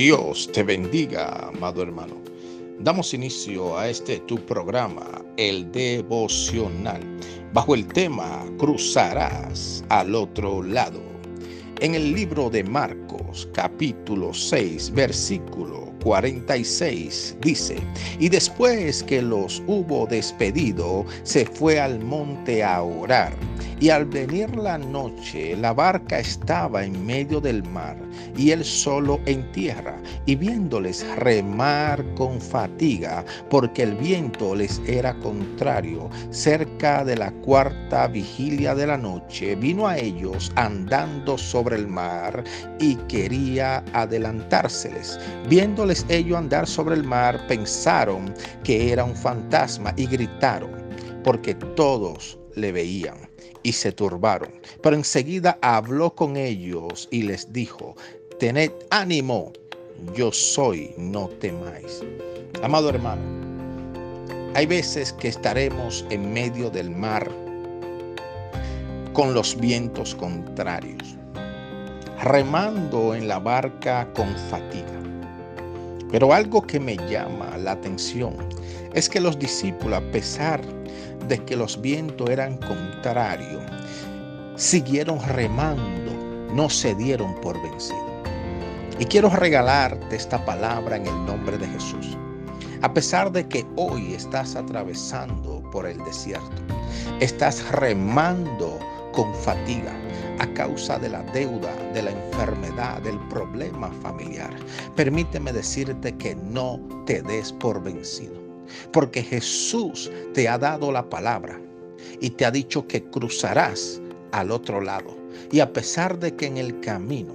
Dios te bendiga, amado hermano. Damos inicio a este tu programa, el devocional, bajo el tema Cruzarás al otro lado. En el libro de Marcos, capítulo 6, versículo 46, dice, y después que los hubo despedido, se fue al monte a orar y al venir la noche, la barca estaba en medio del mar y él solo en tierra, y viéndoles remar con fatiga, porque el viento les era contrario, cerca de la cuarta vigilia de la noche, vino a ellos andando sobre el mar y quería adelantárseles. Viéndoles ellos andar sobre el mar, pensaron que era un fantasma y gritaron, porque todos le veían y se turbaron. Pero enseguida habló con ellos y les dijo, tened ánimo, yo soy, no temáis. Amado hermano, hay veces que estaremos en medio del mar con los vientos contrarios, remando en la barca con fatiga. Pero algo que me llama la atención es que los discípulos, a pesar de que los vientos eran contrarios, siguieron remando, no se dieron por vencidos. Y quiero regalarte esta palabra en el nombre de Jesús. A pesar de que hoy estás atravesando por el desierto, estás remando con fatiga a causa de la deuda, de la enfermedad, del problema familiar. Permíteme decirte que no te des por vencido porque Jesús te ha dado la palabra y te ha dicho que cruzarás al otro lado. Y a pesar de que en el camino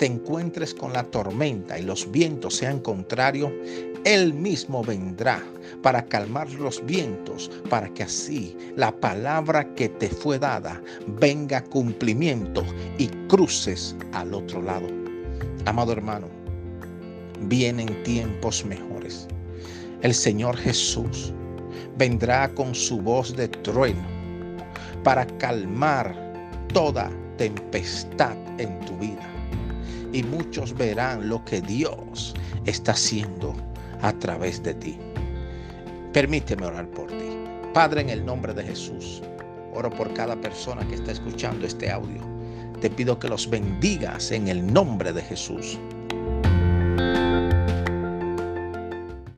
te encuentres con la tormenta y los vientos sean contrarios, Él mismo vendrá para calmar los vientos, para que así la palabra que te fue dada venga a cumplimiento y cruces al otro lado. Amado hermano, vienen tiempos mejores el Señor Jesús vendrá con su voz de trueno para calmar toda tempestad en tu. Y muchos verán lo que Dios está haciendo a través de ti. Permíteme orar por ti. Padre, en el nombre de Jesús, oro por cada persona que está escuchando este audio. Te pido que los bendigas en el nombre de Jesús